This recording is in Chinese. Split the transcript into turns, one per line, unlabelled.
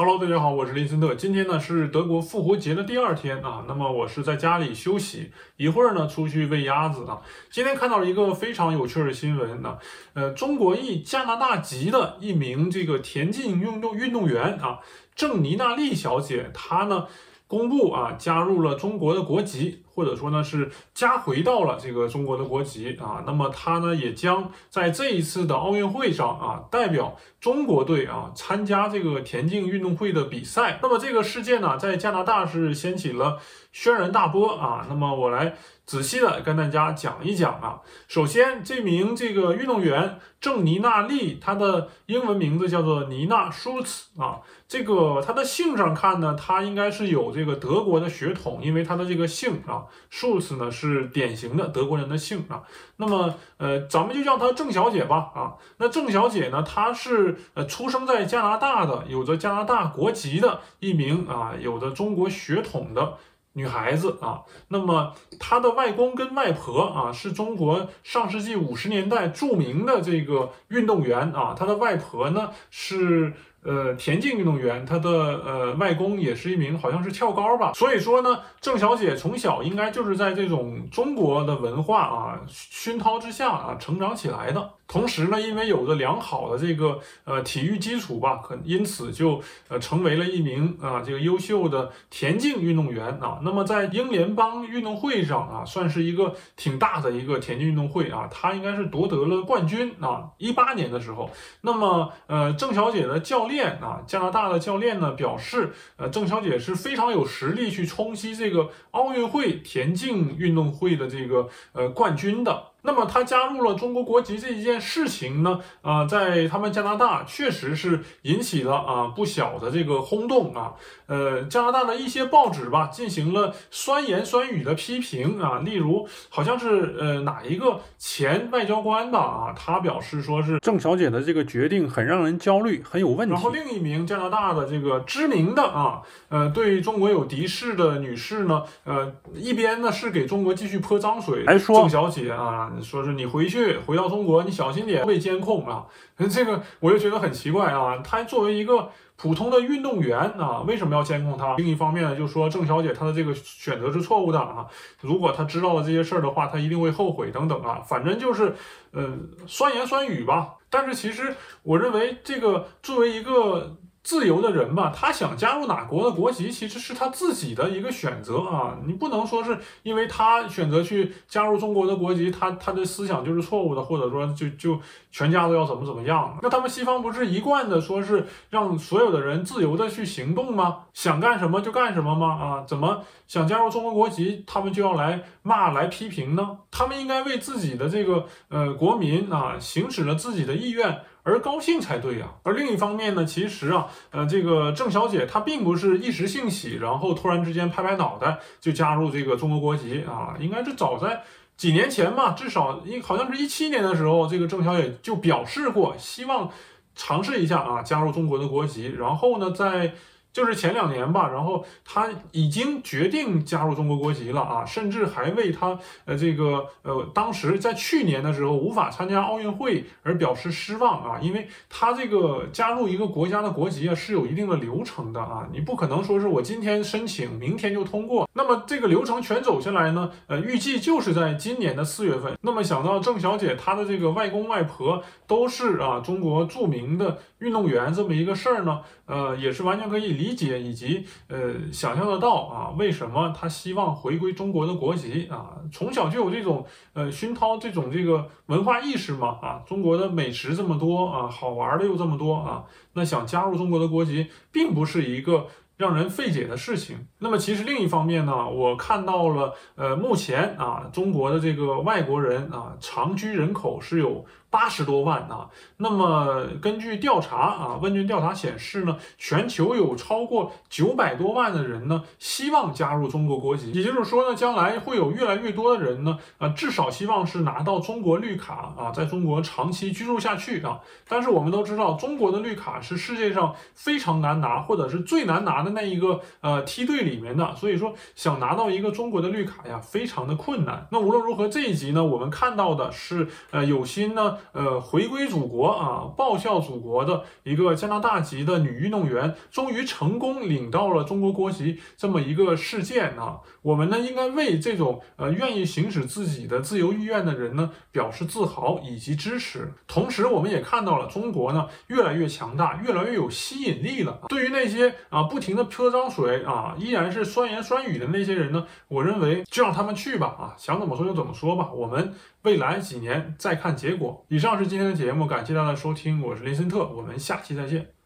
Hello，大家好，我是林森特。今天呢是德国复活节的第二天啊，那么我是在家里休息，一会儿呢出去喂鸭子啊。今天看到了一个非常有趣的新闻呢，呃，中国裔加拿大籍的一名这个田径运动运动员啊，郑妮娜丽小姐，她呢。公布啊，加入了中国的国籍，或者说呢是加回到了这个中国的国籍啊。那么他呢也将在这一次的奥运会上啊，代表中国队啊参加这个田径运动会的比赛。那么这个事件呢，在加拿大是掀起了轩然大波啊。那么我来仔细的跟大家讲一讲啊。首先，这名这个运动员郑妮娜丽，她的英文名字叫做妮娜舒茨啊。这个她的姓上看呢，她应该是有这个德国的血统，因为她的这个姓啊，舒斯呢是典型的德国人的姓啊。那么，呃，咱们就叫她郑小姐吧啊。那郑小姐呢，她是呃出生在加拿大的，有着加拿大国籍的一名啊，有着中国血统的女孩子啊。那么她的外公跟外婆啊，是中国上世纪五十年代著名的这个运动员啊。她的外婆呢是。呃，田径运动员，他的呃外公也是一名，好像是跳高吧。所以说呢，郑小姐从小应该就是在这种中国的文化啊熏陶之下啊成长起来的。同时呢，因为有着良好的这个呃体育基础吧，可因此就呃成为了一名啊这个优秀的田径运动员啊。那么在英联邦运动会上啊，算是一个挺大的一个田径运动会啊，他应该是夺得了冠军啊。一八年的时候，那么呃郑小姐的教练啊，加拿大的教练呢表示，呃郑小姐是非常有实力去冲击这个奥运会田径运动会的这个呃冠军的。那么他加入了中国国籍这一件事情呢，啊，在他们加拿大确实是引起了啊不小的这个轰动啊。呃，加拿大的一些报纸吧，进行了酸言酸语的批评啊，例如好像是呃哪一个前外交官吧啊，他表示说是郑小姐的这个决定很让人焦虑，很有问题。然后另一名加拿大的这个知名的啊，呃，对中国有敌视的女士呢，呃，一边呢是给中国继续泼脏水，还说郑小姐啊。说是你回去回到中国，你小心点被监控啊！这个我就觉得很奇怪啊。他作为一个普通的运动员啊，为什么要监控他？另一方面呢，就说郑小姐她的这个选择是错误的啊。如果她知道了这些事儿的话，她一定会后悔等等啊。反正就是呃酸言酸语吧。但是其实我认为这个作为一个。自由的人吧，他想加入哪国的国籍，其实是他自己的一个选择啊。你不能说是因为他选择去加入中国的国籍，他他的思想就是错误的，或者说就就全家都要怎么怎么样。那他们西方不是一贯的说是让所有的人自由的去行动吗？想干什么就干什么吗？啊，怎么想加入中国国籍，他们就要来骂来批评呢？他们应该为自己的这个呃国民啊，行使了自己的意愿。而高兴才对呀。而另一方面呢，其实啊，呃，这个郑小姐她并不是一时兴起，然后突然之间拍拍脑袋就加入这个中国国籍啊，应该是早在几年前嘛，至少一好像是一七年的时候，这个郑小姐就表示过希望尝试一下啊，加入中国的国籍，然后呢，在。就是前两年吧，然后他已经决定加入中国国籍了啊，甚至还为他呃这个呃当时在去年的时候无法参加奥运会而表示失望啊，因为他这个加入一个国家的国籍啊是有一定的流程的啊，你不可能说是我今天申请明天就通过，那么这个流程全走下来呢，呃预计就是在今年的四月份。那么想到郑小姐她的这个外公外婆都是啊中国著名的运动员这么一个事儿呢，呃也是完全可以。理理解以及呃想象得到啊，为什么他希望回归中国的国籍啊？从小就有这种呃熏陶这种这个文化意识嘛啊？中国的美食这么多啊，好玩的又这么多啊，那想加入中国的国籍，并不是一个让人费解的事情。那么其实另一方面呢，我看到了呃目前啊中国的这个外国人啊长居人口是有。八十多万啊，那么根据调查啊，问卷调查显示呢，全球有超过九百多万的人呢，希望加入中国国籍。也就是说呢，将来会有越来越多的人呢，啊，至少希望是拿到中国绿卡啊，在中国长期居住下去啊。但是我们都知道，中国的绿卡是世界上非常难拿，或者是最难拿的那一个呃梯队里面的。所以说，想拿到一个中国的绿卡呀，非常的困难。那无论如何，这一集呢，我们看到的是呃有心呢。呃回归祖国啊，报效祖国的一个加拿大籍的女运动员，终于成功领到了中国国籍这么一个事件啊，我们呢应该为这种呃愿意行使自己的自由意愿的人呢表示自豪以及支持。同时，我们也看到了中国呢越来越强大，越来越有吸引力了。对于那些啊不停的泼脏水啊，依然是酸言酸语的那些人呢，我认为就让他们去吧啊，想怎么说就怎么说吧，我们未来几年再看结果。以上是今天的节目，感谢大家的收听，我是林森特，我们下期再见。